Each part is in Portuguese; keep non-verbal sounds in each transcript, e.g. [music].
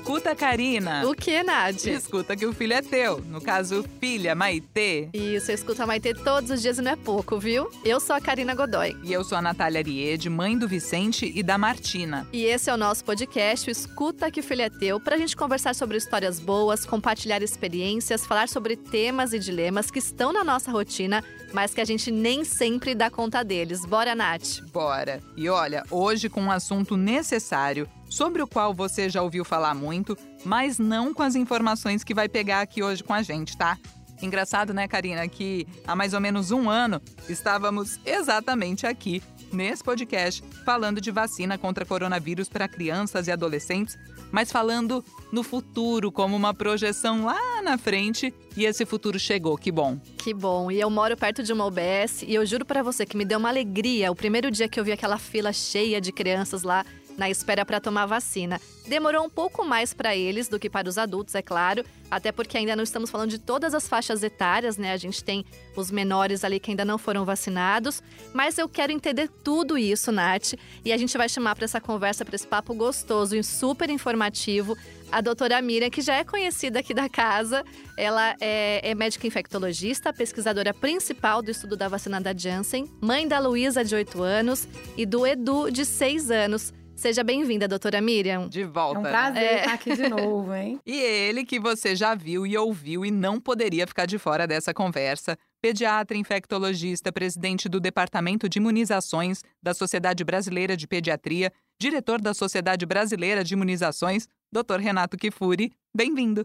risk. Escuta, Karina. O que, Nath? Escuta que o filho é teu. No caso, filha, Maitê. Isso, eu escuto a Maitê todos os dias e não é pouco, viu? Eu sou a Karina Godoy. E eu sou a Natália Ariede, mãe do Vicente e da Martina. E esse é o nosso podcast, o Escuta que o filho é teu, pra gente conversar sobre histórias boas, compartilhar experiências, falar sobre temas e dilemas que estão na nossa rotina, mas que a gente nem sempre dá conta deles. Bora, Nath? Bora. E olha, hoje com um assunto necessário sobre o qual você já ouviu falar muito, mas não com as informações que vai pegar aqui hoje com a gente, tá? Engraçado, né, Karina, que há mais ou menos um ano estávamos exatamente aqui, nesse podcast, falando de vacina contra coronavírus para crianças e adolescentes, mas falando no futuro, como uma projeção lá na frente, e esse futuro chegou, que bom. Que bom. E eu moro perto de uma UBS e eu juro para você que me deu uma alegria o primeiro dia que eu vi aquela fila cheia de crianças lá na espera para tomar vacina. Demorou um pouco mais para eles do que para os adultos, é claro, até porque ainda não estamos falando de todas as faixas etárias, né? A gente tem os menores ali que ainda não foram vacinados, mas eu quero entender tudo isso, Nath, e a gente vai chamar para essa conversa, para esse papo gostoso e super informativo, a doutora Miriam, que já é conhecida aqui da casa. Ela é, é, médica infectologista, pesquisadora principal do estudo da vacina da Janssen, mãe da Luísa, de 8 anos, e do Edu, de 6 anos. Seja bem-vinda, doutora Miriam. De volta. É um prazer é. estar aqui de novo, hein? [laughs] e ele que você já viu e ouviu e não poderia ficar de fora dessa conversa. Pediatra, infectologista, presidente do Departamento de Imunizações da Sociedade Brasileira de Pediatria, diretor da Sociedade Brasileira de Imunizações, doutor Renato Kifuri. Bem-vindo.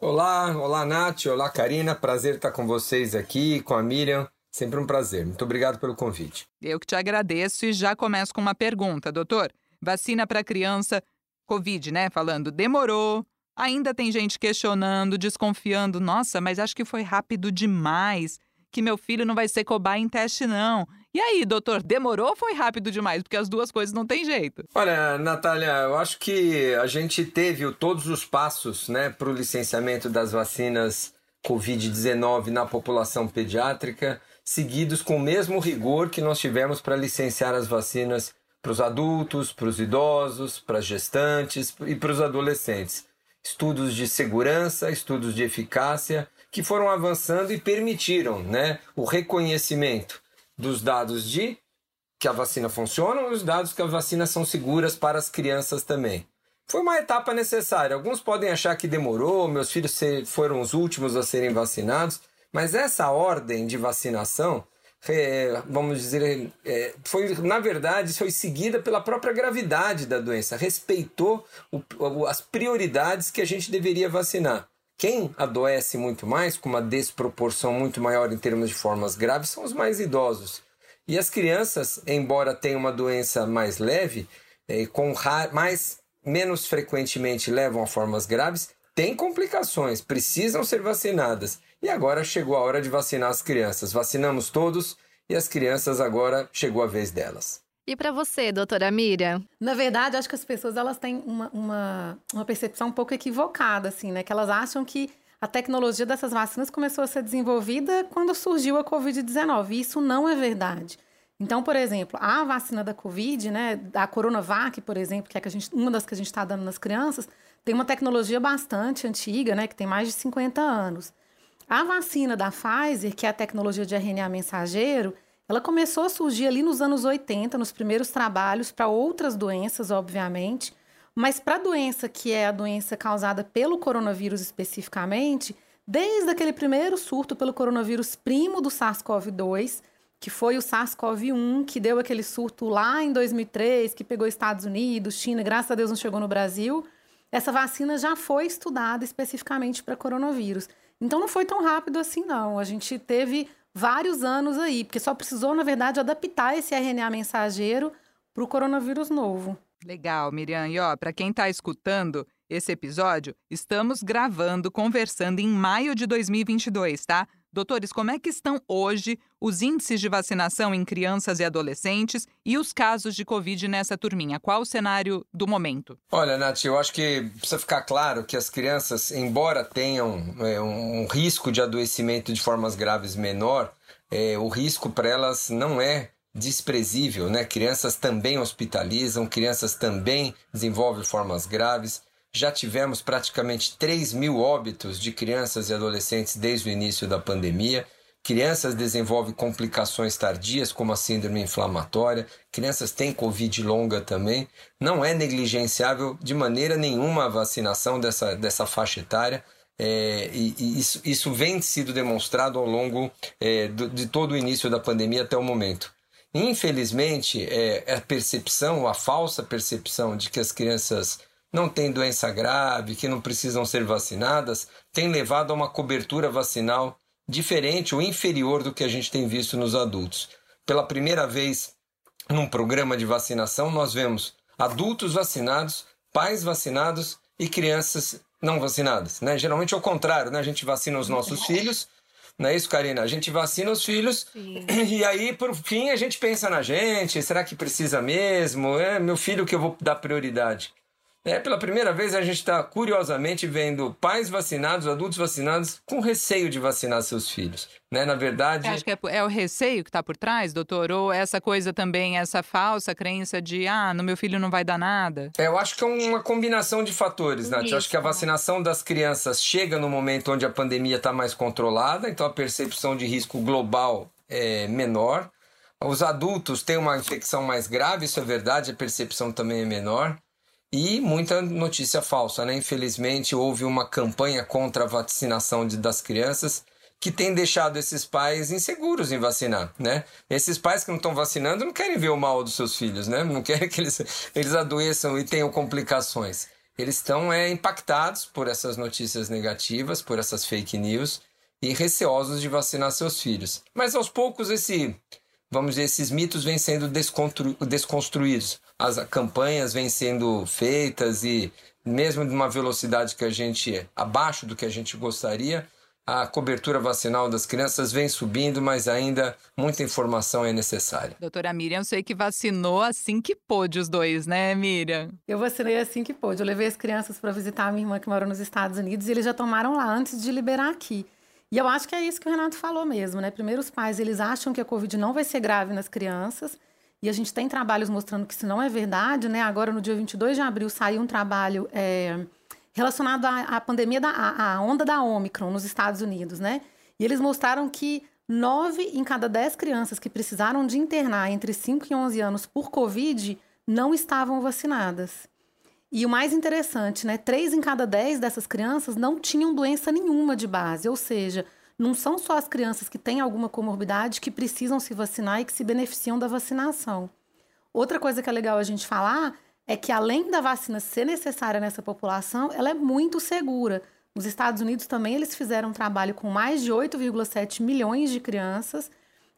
Olá, olá Nath, olá Karina, prazer estar com vocês aqui, com a Miriam. Sempre um prazer. Muito obrigado pelo convite. Eu que te agradeço e já começo com uma pergunta, doutor. Vacina para criança, Covid, né? Falando, demorou. Ainda tem gente questionando, desconfiando. Nossa, mas acho que foi rápido demais. Que meu filho não vai ser cobaia em teste, não. E aí, doutor, demorou ou foi rápido demais? Porque as duas coisas não tem jeito. Olha, Natália, eu acho que a gente teve todos os passos né, para o licenciamento das vacinas Covid-19 na população pediátrica, seguidos com o mesmo rigor que nós tivemos para licenciar as vacinas para os adultos, para os idosos, para as gestantes e para os adolescentes. Estudos de segurança, estudos de eficácia, que foram avançando e permitiram né, o reconhecimento dos dados de que a vacina funciona e os dados que as vacinas são seguras para as crianças também. Foi uma etapa necessária. Alguns podem achar que demorou, meus filhos foram os últimos a serem vacinados, mas essa ordem de vacinação é, vamos dizer, é, foi na verdade foi seguida pela própria gravidade da doença, respeitou o, as prioridades que a gente deveria vacinar. Quem adoece muito mais, com uma desproporção muito maior em termos de formas graves, são os mais idosos. E as crianças, embora tenham uma doença mais leve, é, com mais menos frequentemente levam a formas graves, têm complicações, precisam ser vacinadas. E agora chegou a hora de vacinar as crianças. Vacinamos todos e as crianças agora chegou a vez delas. E para você, doutora Miriam? Na verdade, acho que as pessoas elas têm uma, uma, uma percepção um pouco equivocada, assim, né? Que elas acham que a tecnologia dessas vacinas começou a ser desenvolvida quando surgiu a Covid-19. Isso não é verdade. Então, por exemplo, a vacina da Covid, né, a Coronavac, por exemplo, que é que a gente, uma das que a gente está dando nas crianças, tem uma tecnologia bastante antiga, né, que tem mais de 50 anos. A vacina da Pfizer, que é a tecnologia de RNA mensageiro, ela começou a surgir ali nos anos 80, nos primeiros trabalhos para outras doenças, obviamente, mas para a doença que é a doença causada pelo coronavírus especificamente, desde aquele primeiro surto pelo coronavírus primo do SARS-CoV-2, que foi o SARS-CoV-1, que deu aquele surto lá em 2003, que pegou Estados Unidos, China, graças a Deus não chegou no Brasil. Essa vacina já foi estudada especificamente para coronavírus. Então não foi tão rápido assim, não. A gente teve vários anos aí, porque só precisou, na verdade, adaptar esse RNA mensageiro para o coronavírus novo. Legal, Miriam. E ó, para quem está escutando esse episódio, estamos gravando, conversando em maio de 2022, tá? Doutores, como é que estão hoje os índices de vacinação em crianças e adolescentes e os casos de Covid nessa turminha? Qual o cenário do momento? Olha, Nath, eu acho que precisa ficar claro que as crianças, embora tenham é, um risco de adoecimento de formas graves menor, é, o risco para elas não é desprezível, né? Crianças também hospitalizam, crianças também desenvolvem formas graves. Já tivemos praticamente 3 mil óbitos de crianças e adolescentes desde o início da pandemia. Crianças desenvolvem complicações tardias, como a síndrome inflamatória. Crianças têm Covid longa também. Não é negligenciável de maneira nenhuma a vacinação dessa, dessa faixa etária. É, e, e isso, isso vem sido demonstrado ao longo é, do, de todo o início da pandemia até o momento. Infelizmente, é, a percepção, a falsa percepção de que as crianças não têm doença grave, que não precisam ser vacinadas, tem levado a uma cobertura vacinal diferente ou inferior do que a gente tem visto nos adultos. Pela primeira vez num programa de vacinação, nós vemos adultos vacinados, pais vacinados e crianças não vacinadas. Né? Geralmente é o contrário, né? a gente vacina os nossos filhos. Não é isso, Karina? A gente vacina os filhos Sim. [clears throat] e aí, por fim, a gente pensa na gente. Será que precisa mesmo? É meu filho que eu vou dar prioridade. É, pela primeira vez a gente está curiosamente vendo pais vacinados, adultos vacinados, com receio de vacinar seus filhos. Né? Na verdade. Acho que é, é o receio que está por trás, doutor? Ou essa coisa também, essa falsa crença de, ah, no meu filho não vai dar nada? É, eu acho que é uma combinação de fatores, Nath. Eu acho que a vacinação das crianças chega no momento onde a pandemia está mais controlada, então a percepção de risco global é menor. Os adultos têm uma infecção mais grave, isso é verdade, a percepção também é menor. E muita notícia falsa, né? Infelizmente, houve uma campanha contra a vacinação de, das crianças que tem deixado esses pais inseguros em vacinar, né? Esses pais que não estão vacinando não querem ver o mal dos seus filhos, né? Não querem que eles, eles adoeçam e tenham complicações. Eles estão é, impactados por essas notícias negativas, por essas fake news e receosos de vacinar seus filhos. Mas aos poucos esse vamos dizer, esses mitos vêm sendo desconstruídos. As campanhas vêm sendo feitas e, mesmo de uma velocidade que a gente, abaixo do que a gente gostaria, a cobertura vacinal das crianças vem subindo, mas ainda muita informação é necessária. Doutora Miriam, sei que vacinou assim que pôde os dois, né, Miriam? Eu vacinei assim que pôde. Eu levei as crianças para visitar a minha irmã que mora nos Estados Unidos e eles já tomaram lá antes de liberar aqui. E eu acho que é isso que o Renato falou mesmo, né? Primeiro, os pais eles acham que a Covid não vai ser grave nas crianças. E a gente tem trabalhos mostrando que isso não é verdade, né? Agora, no dia 22 de abril, saiu um trabalho é, relacionado à, à pandemia, da à, à onda da Omicron nos Estados Unidos, né? E eles mostraram que nove em cada dez crianças que precisaram de internar entre 5 e 11 anos por Covid não estavam vacinadas. E o mais interessante, né? Três em cada dez dessas crianças não tinham doença nenhuma de base, ou seja, não são só as crianças que têm alguma comorbidade que precisam se vacinar e que se beneficiam da vacinação. Outra coisa que é legal a gente falar é que além da vacina ser necessária nessa população, ela é muito segura. Nos Estados Unidos também eles fizeram um trabalho com mais de 8,7 milhões de crianças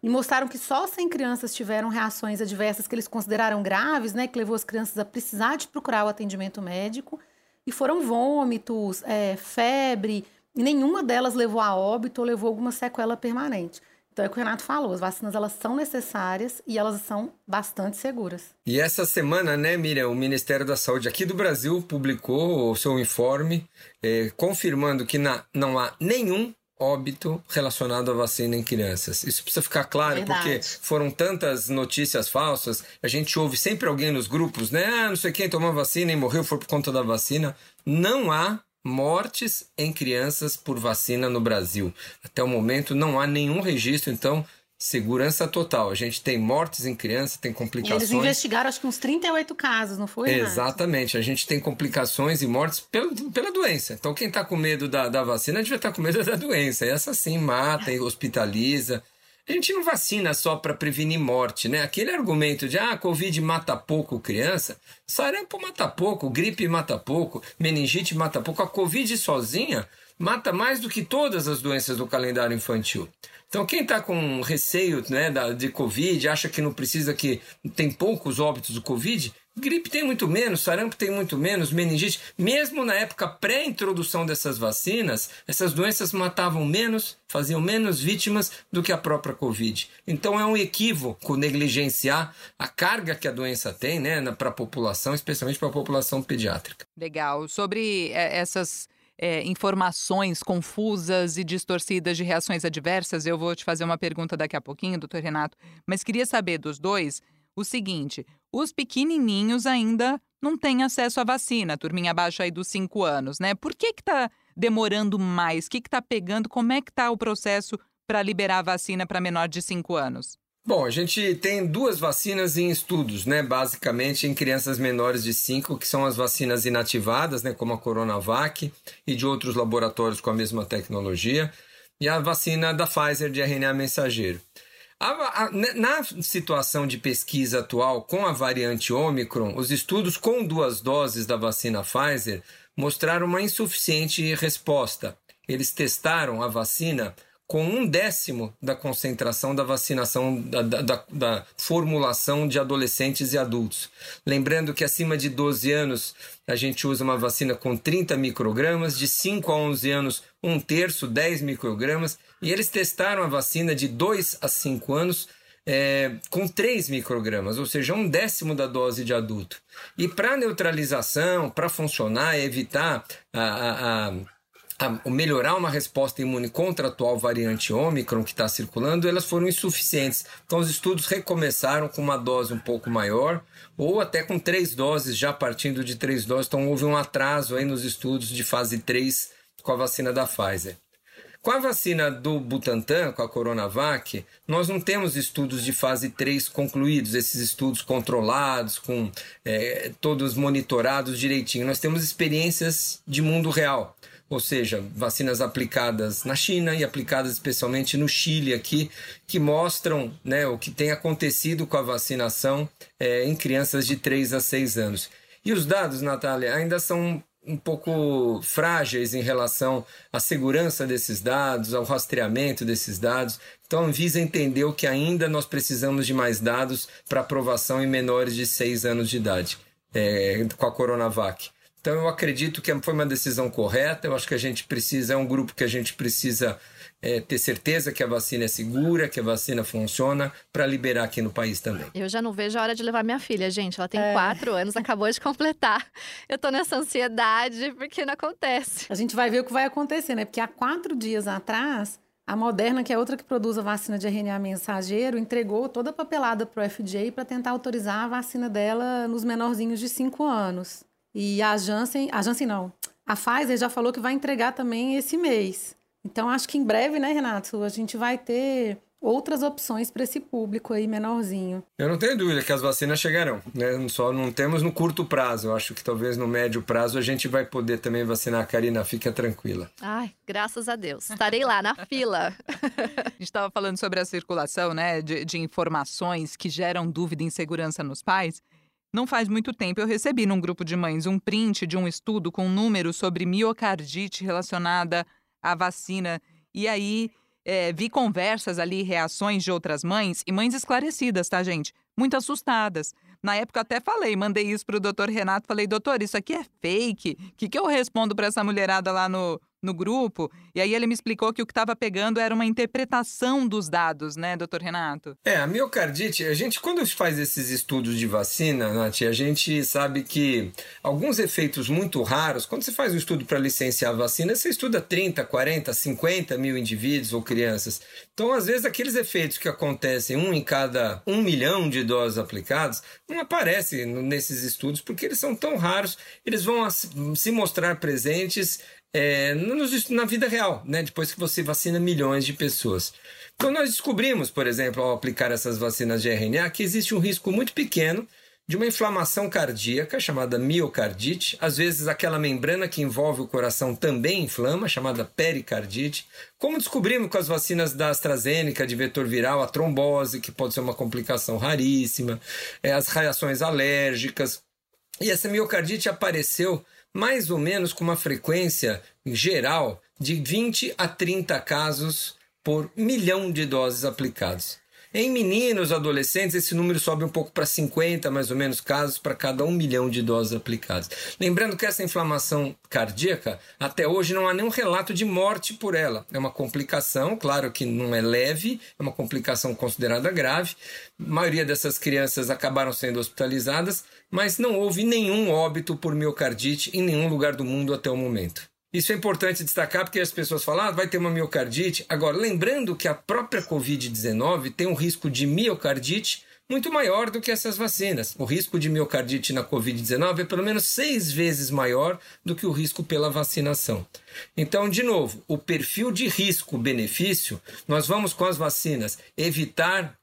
e mostraram que só 100 crianças tiveram reações adversas que eles consideraram graves, né, que levou as crianças a precisar de procurar o atendimento médico, e foram vômitos, é, febre, e nenhuma delas levou a óbito ou levou alguma sequela permanente. Então é o que o Renato falou, as vacinas elas são necessárias e elas são bastante seguras. E essa semana, né, Miriam, o Ministério da Saúde aqui do Brasil publicou o seu informe eh, confirmando que na, não há nenhum óbito relacionado à vacina em crianças. Isso precisa ficar claro, Verdade. porque foram tantas notícias falsas. A gente ouve sempre alguém nos grupos, né? Ah, não sei quem tomou vacina e morreu foi por conta da vacina. Não há mortes em crianças por vacina no Brasil. Até o momento não há nenhum registro, então segurança total. A gente tem mortes em criança, tem complicações. E eles investigaram acho que uns 38 casos, não foi? Exatamente. A gente tem complicações e mortes pela, pela doença. Então quem está com medo da, da vacina devia estar tá com medo [laughs] da doença. Essa sim mata e hospitaliza. A gente não vacina só para prevenir morte, né? Aquele argumento de ah, Covid mata pouco criança, sarampo mata pouco, gripe mata pouco, meningite mata pouco, a Covid sozinha mata mais do que todas as doenças do calendário infantil. Então, quem está com receio né, de Covid, acha que não precisa, que tem poucos óbitos do Covid, gripe tem muito menos, sarampo tem muito menos, meningite. Mesmo na época pré-introdução dessas vacinas, essas doenças matavam menos, faziam menos vítimas do que a própria Covid. Então, é um equívoco negligenciar a carga que a doença tem né, para a população, especialmente para a população pediátrica. Legal. Sobre eh, essas é, informações confusas e distorcidas de reações adversas. Eu vou te fazer uma pergunta daqui a pouquinho, doutor Renato, mas queria saber dos dois o seguinte: os pequenininhos ainda não têm acesso à vacina, turminha abaixo aí dos 5 anos, né? Por que que tá demorando mais? O que que tá pegando? Como é que tá o processo para liberar a vacina para menor de 5 anos? Bom, a gente tem duas vacinas em estudos, né? Basicamente em crianças menores de 5, que são as vacinas inativadas, né? Como a Coronavac e de outros laboratórios com a mesma tecnologia, e a vacina da Pfizer de RNA mensageiro. A, a, na situação de pesquisa atual com a variante Omicron, os estudos com duas doses da vacina Pfizer mostraram uma insuficiente resposta. Eles testaram a vacina com um décimo da concentração da vacinação, da, da, da, formulação de adolescentes e adultos. Lembrando que acima de 12 anos a gente usa uma vacina com 30 microgramas, de 5 a 11 anos, um terço, 10 microgramas, e eles testaram a vacina de 2 a 5 anos. É, com 3 microgramas, ou seja, um décimo da dose de adulto. E para neutralização, para funcionar, evitar a, a, a a melhorar uma resposta imune contra a atual variante Ômicron que está circulando, elas foram insuficientes. Então, os estudos recomeçaram com uma dose um pouco maior, ou até com três doses, já partindo de três doses. Então, houve um atraso aí nos estudos de fase 3 com a vacina da Pfizer. Com a vacina do Butantan, com a Coronavac, nós não temos estudos de fase 3 concluídos, esses estudos controlados, com é, todos monitorados direitinho. Nós temos experiências de mundo real ou seja, vacinas aplicadas na China e aplicadas especialmente no Chile aqui, que mostram né, o que tem acontecido com a vacinação é, em crianças de 3 a 6 anos. E os dados, Natália, ainda são um pouco frágeis em relação à segurança desses dados, ao rastreamento desses dados. Então, a Anvisa entendeu que ainda nós precisamos de mais dados para aprovação em menores de 6 anos de idade é, com a Coronavac. Então eu acredito que foi uma decisão correta. Eu acho que a gente precisa, é um grupo que a gente precisa é, ter certeza que a vacina é segura, que a vacina funciona, para liberar aqui no país também. Eu já não vejo a hora de levar minha filha, gente. Ela tem é. quatro anos, acabou de completar. Eu tô nessa ansiedade porque não acontece. A gente vai ver o que vai acontecer, né? Porque há quatro dias atrás, a Moderna, que é outra que produz a vacina de RNA mensageiro, entregou toda a papelada para o FDA para tentar autorizar a vacina dela nos menorzinhos de cinco anos. E a Janssen, a Janssen não, a Pfizer já falou que vai entregar também esse mês. Então acho que em breve, né, Renato, a gente vai ter outras opções para esse público aí menorzinho. Eu não tenho dúvida que as vacinas chegarão, né? Só não temos no curto prazo. Eu acho que talvez no médio prazo a gente vai poder também vacinar a Karina, fica tranquila. Ai, graças a Deus. Estarei lá na fila. [laughs] a gente estava falando sobre a circulação, né, de, de informações que geram dúvida e insegurança nos pais. Não faz muito tempo eu recebi num grupo de mães um print de um estudo com números sobre miocardite relacionada à vacina. E aí é, vi conversas ali, reações de outras mães e mães esclarecidas, tá, gente? Muito assustadas. Na época até falei, mandei isso pro doutor Renato, falei, doutor, isso aqui é fake. O que, que eu respondo para essa mulherada lá no, no grupo. E aí ele me explicou que o que estava pegando era uma interpretação dos dados, né, doutor Renato? É, a miocardite, a gente, quando faz esses estudos de vacina, Nath, a gente sabe que alguns efeitos muito raros, quando você faz um estudo para licenciar a vacina, você estuda 30, 40, 50 mil indivíduos ou crianças. Então, às vezes, aqueles efeitos que acontecem um em cada um milhão de doses aplicadas, não aparecem nesses estudos porque eles são tão raros, eles vão se mostrar presentes é, na vida real, né? depois que você vacina milhões de pessoas. Então, nós descobrimos, por exemplo, ao aplicar essas vacinas de RNA, que existe um risco muito pequeno de uma inflamação cardíaca, chamada miocardite. Às vezes, aquela membrana que envolve o coração também inflama, chamada pericardite. Como descobrimos com as vacinas da AstraZeneca de vetor viral, a trombose, que pode ser uma complicação raríssima, é, as reações alérgicas. E essa miocardite apareceu mais ou menos com uma frequência geral de 20 a 30 casos por milhão de doses aplicadas. Em meninos, adolescentes, esse número sobe um pouco para 50, mais ou menos, casos para cada um milhão de doses aplicadas. Lembrando que essa inflamação cardíaca, até hoje, não há nenhum relato de morte por ela. É uma complicação, claro que não é leve, é uma complicação considerada grave. A maioria dessas crianças acabaram sendo hospitalizadas, mas não houve nenhum óbito por miocardite em nenhum lugar do mundo até o momento. Isso é importante destacar porque as pessoas falam, ah, vai ter uma miocardite. Agora, lembrando que a própria Covid-19 tem um risco de miocardite muito maior do que essas vacinas. O risco de miocardite na Covid-19 é pelo menos seis vezes maior do que o risco pela vacinação. Então, de novo, o perfil de risco-benefício, nós vamos com as vacinas evitar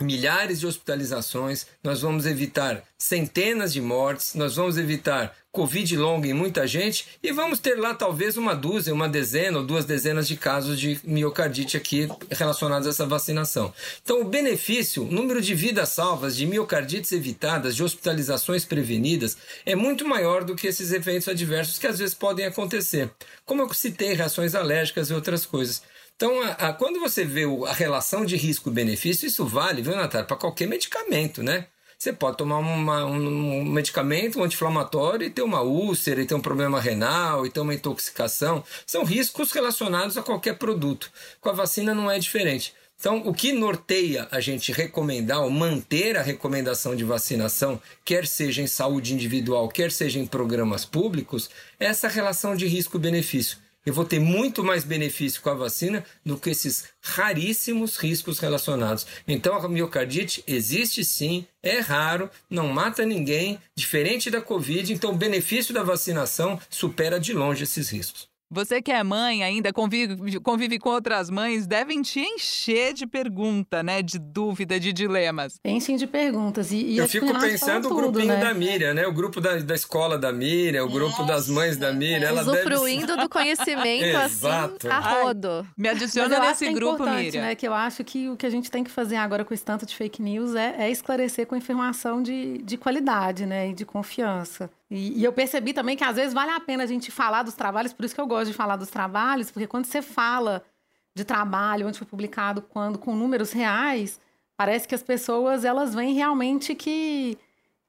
milhares de hospitalizações, nós vamos evitar centenas de mortes, nós vamos evitar Covid longa em muita gente e vamos ter lá talvez uma dúzia, uma dezena ou duas dezenas de casos de miocardite aqui relacionados a essa vacinação. Então, o benefício, o número de vidas salvas, de miocardites evitadas, de hospitalizações prevenidas, é muito maior do que esses eventos adversos que às vezes podem acontecer. Como eu citei, reações alérgicas e outras coisas. Então, a, a, quando você vê o, a relação de risco-benefício, isso vale, viu, Natália, para qualquer medicamento, né? Você pode tomar uma, um, um medicamento um anti-inflamatório e ter uma úlcera, e ter um problema renal, e ter uma intoxicação. São riscos relacionados a qualquer produto. Com a vacina não é diferente. Então, o que norteia a gente recomendar ou manter a recomendação de vacinação, quer seja em saúde individual, quer seja em programas públicos, é essa relação de risco-benefício eu vou ter muito mais benefício com a vacina do que esses raríssimos riscos relacionados. Então, a miocardite existe sim, é raro, não mata ninguém, diferente da Covid, então o benefício da vacinação supera de longe esses riscos. Você que é mãe ainda, convive, convive com outras mães, devem te encher de pergunta, né? De dúvida, de dilemas. Enchem de perguntas. E, e Eu fico pensando o grupinho tudo, né? da Miriam, né? O grupo da, da escola da Miriam, o grupo Nossa, das mães da Miriam. Ela Usufruindo deve... do conhecimento, [laughs] assim, a rodo. Me adiciona nesse é grupo, é Miriam. Né, que eu acho que o que a gente tem que fazer agora com esse tanto de fake news é, é esclarecer com informação de, de qualidade, né? E de confiança. E, e, eu percebi também que às vezes vale a pena a gente falar dos trabalhos, por isso que eu gosto de falar dos trabalhos, porque quando você fala de trabalho, onde foi publicado, quando com números reais, parece que as pessoas elas veem realmente que,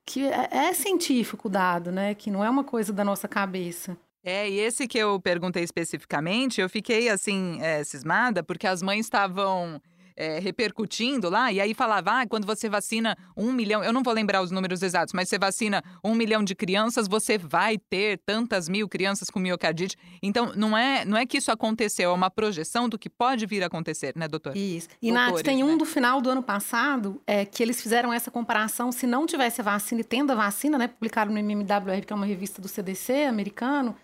que é, é científico dado, né? Que não é uma coisa da nossa cabeça. É, e esse que eu perguntei especificamente, eu fiquei assim, é, cismada, porque as mães estavam é, repercutindo lá, e aí falava, ah, quando você vacina um milhão, eu não vou lembrar os números exatos, mas você vacina um milhão de crianças, você vai ter tantas mil crianças com miocardite. Então, não é, não é que isso aconteceu, é uma projeção do que pode vir a acontecer, né, doutor? Isso. E, Doutores, Nath, tem um né? do final do ano passado é, que eles fizeram essa comparação, se não tivesse a vacina e tendo a vacina, né, publicaram no MMWR, que é uma revista do CDC americano,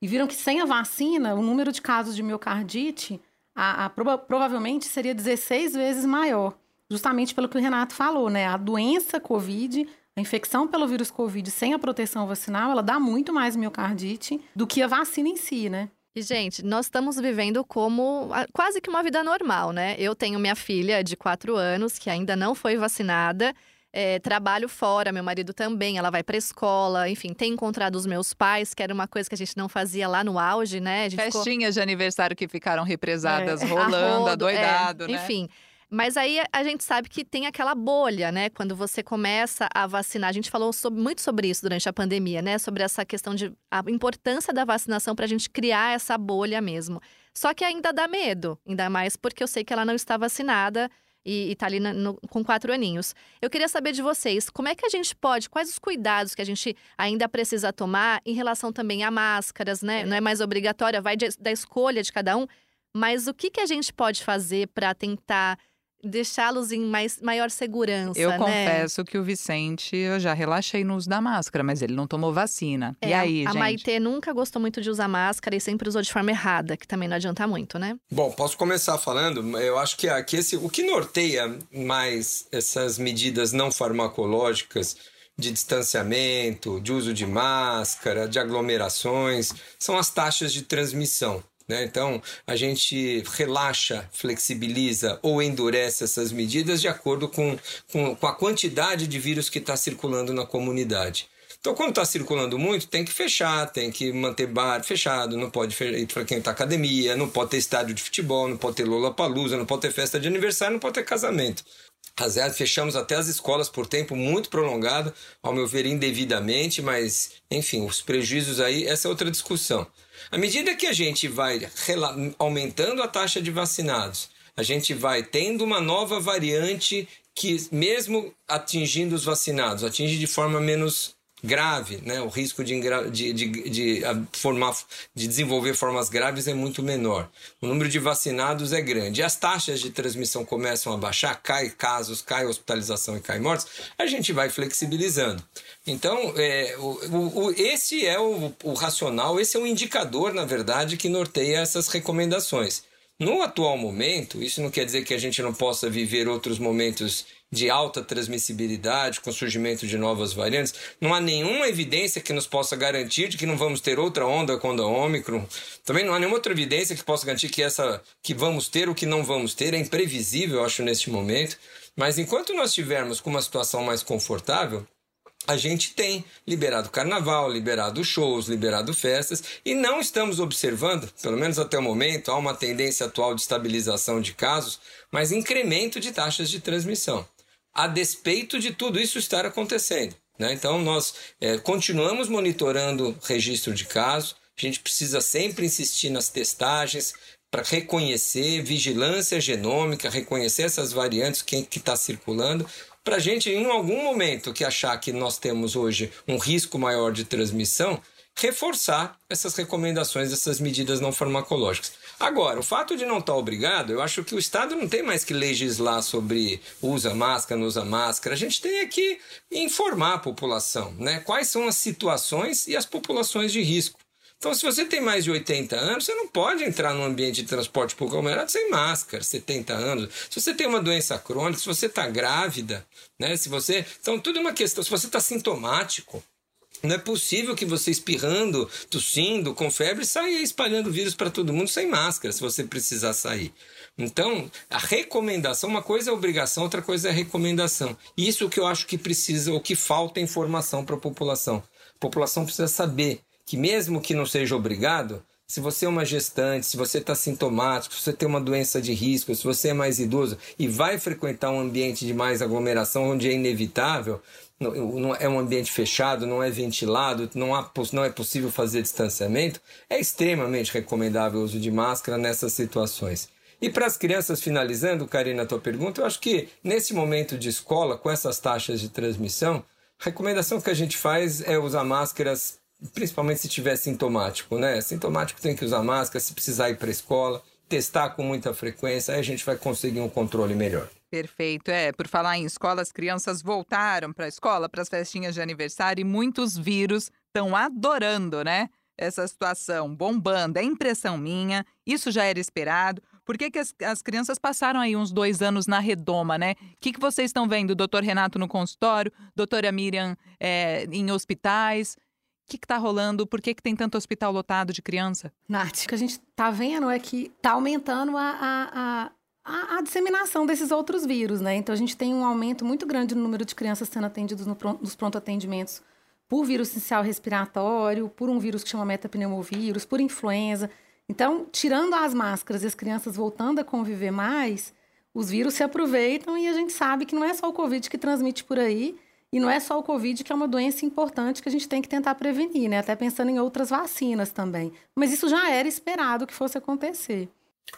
e viram que sem a vacina, o número de casos de miocardite a, a prova, provavelmente seria 16 vezes maior, justamente pelo que o Renato falou, né? A doença Covid, a infecção pelo vírus Covid sem a proteção vacinal, ela dá muito mais miocardite do que a vacina em si, né? E, gente, nós estamos vivendo como quase que uma vida normal, né? Eu tenho minha filha de 4 anos que ainda não foi vacinada é, trabalho fora, meu marido também, ela vai para escola, enfim, tem encontrado os meus pais, que era uma coisa que a gente não fazia lá no auge, né? Festinhas ficou... de aniversário que ficaram represadas, é. rolando, adoidado, é. né? Enfim. Mas aí a gente sabe que tem aquela bolha, né? Quando você começa a vacinar. A gente falou sobre, muito sobre isso durante a pandemia, né? Sobre essa questão de a importância da vacinação para a gente criar essa bolha mesmo. Só que ainda dá medo, ainda mais porque eu sei que ela não está vacinada e, está ali no, com quatro aninhos. Eu queria saber de vocês, como é que a gente pode, quais os cuidados que a gente ainda precisa tomar em relação também a máscaras, né? Não é mais obrigatória, vai de, da escolha de cada um, mas o que, que a gente pode fazer para tentar deixá-los em mais, maior segurança. Eu né? confesso que o Vicente, eu já relaxei no uso da máscara, mas ele não tomou vacina. É, e aí, a gente? A Maitê nunca gostou muito de usar máscara e sempre usou de forma errada, que também não adianta muito, né? Bom, posso começar falando? Eu acho que aqui esse, o que norteia mais essas medidas não farmacológicas de distanciamento, de uso de máscara, de aglomerações, são as taxas de transmissão. Né? Então, a gente relaxa, flexibiliza ou endurece essas medidas de acordo com, com, com a quantidade de vírus que está circulando na comunidade. Então, quando está circulando muito, tem que fechar, tem que manter bar fechado, não pode frequentar academia, não pode ter estádio de futebol, não pode ter Lollapalooza, não pode ter festa de aniversário, não pode ter casamento. Vezes fechamos até as escolas por tempo muito prolongado, ao meu ver indevidamente, mas enfim, os prejuízos aí, essa é outra discussão. À medida que a gente vai aumentando a taxa de vacinados, a gente vai tendo uma nova variante que, mesmo atingindo os vacinados, atinge de forma menos grave, né? o risco de, de, de, de, formar, de desenvolver formas graves é muito menor. O número de vacinados é grande. E as taxas de transmissão começam a baixar, cai casos, cai hospitalização e cai mortes, a gente vai flexibilizando. Então, é, o, o, esse é o, o racional, esse é o indicador, na verdade, que norteia essas recomendações. No atual momento, isso não quer dizer que a gente não possa viver outros momentos de alta transmissibilidade, com surgimento de novas variantes. Não há nenhuma evidência que nos possa garantir de que não vamos ter outra onda quando a Ômicron. Também não há nenhuma outra evidência que possa garantir que essa que vamos ter o que não vamos ter. É imprevisível, acho, neste momento. Mas enquanto nós estivermos com uma situação mais confortável, a gente tem liberado carnaval, liberado shows, liberado festas e não estamos observando, pelo menos até o momento, há uma tendência atual de estabilização de casos, mas incremento de taxas de transmissão, a despeito de tudo isso estar acontecendo. Né? Então, nós é, continuamos monitorando registro de casos, a gente precisa sempre insistir nas testagens, para reconhecer vigilância genômica, reconhecer essas variantes que está circulando, para a gente, em algum momento que achar que nós temos hoje um risco maior de transmissão, reforçar essas recomendações, essas medidas não farmacológicas. Agora, o fato de não estar obrigado, eu acho que o Estado não tem mais que legislar sobre usa máscara, não usa máscara. A gente tem que informar a população, né? Quais são as situações e as populações de risco. Então, se você tem mais de 80 anos, você não pode entrar num ambiente de transporte por aglomerado sem máscara, 70 anos. Se você tem uma doença crônica, se você está grávida, né? Se você. Então, tudo é uma questão. Se você está sintomático, não é possível que você espirrando, tossindo, com febre, saia espalhando vírus para todo mundo sem máscara, se você precisar sair. Então, a recomendação, uma coisa é obrigação, outra coisa é recomendação. Isso que eu acho que precisa, ou que falta informação para a população. A população precisa saber que mesmo que não seja obrigado, se você é uma gestante, se você está sintomático, se você tem uma doença de risco, se você é mais idoso e vai frequentar um ambiente de mais aglomeração onde é inevitável, é um ambiente fechado, não é ventilado, não, há, não é possível fazer distanciamento, é extremamente recomendável o uso de máscara nessas situações. E para as crianças, finalizando, Karina, a tua pergunta, eu acho que nesse momento de escola, com essas taxas de transmissão, a recomendação que a gente faz é usar máscaras principalmente se tiver sintomático, né? Sintomático tem que usar máscara, se precisar ir para a escola, testar com muita frequência, aí a gente vai conseguir um controle melhor. Perfeito. É, por falar em escola, as crianças voltaram para a escola, para as festinhas de aniversário e muitos vírus estão adorando, né? Essa situação bombando. É impressão minha, isso já era esperado. Por que, que as, as crianças passaram aí uns dois anos na redoma, né? O que, que vocês estão vendo? Doutor Renato no consultório, doutora Miriam é, em hospitais. O que está rolando? Por que, que tem tanto hospital lotado de criança? Nath, o que a gente está vendo é que está aumentando a, a, a, a, disseminação desses outros vírus, né? Então a gente tem um aumento muito grande no número de crianças sendo atendidas no nos pronto atendimentos por vírus essencial respiratório, por um vírus que chama metapneumovírus, por influenza. Então, tirando as máscaras e as crianças voltando a conviver mais, os vírus se aproveitam e a gente sabe que não é só o Covid que transmite por aí, e não é só o Covid que é uma doença importante que a gente tem que tentar prevenir, né? Até pensando em outras vacinas também. Mas isso já era esperado que fosse acontecer.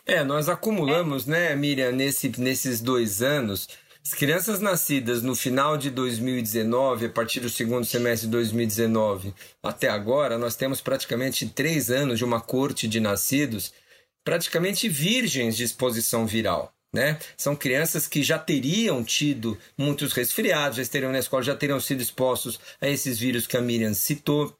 É, nós acumulamos, é. né, Miriam, nesse, nesses dois anos, as crianças nascidas no final de 2019, a partir do segundo semestre de 2019 até agora, nós temos praticamente três anos de uma corte de nascidos praticamente virgens de exposição viral. Né? São crianças que já teriam tido muitos resfriados, já estariam na escola, já teriam sido expostos a esses vírus que a Miriam citou,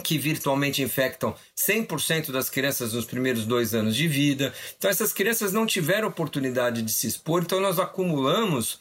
que virtualmente infectam 100% das crianças nos primeiros dois anos de vida. Então, essas crianças não tiveram oportunidade de se expor, então nós acumulamos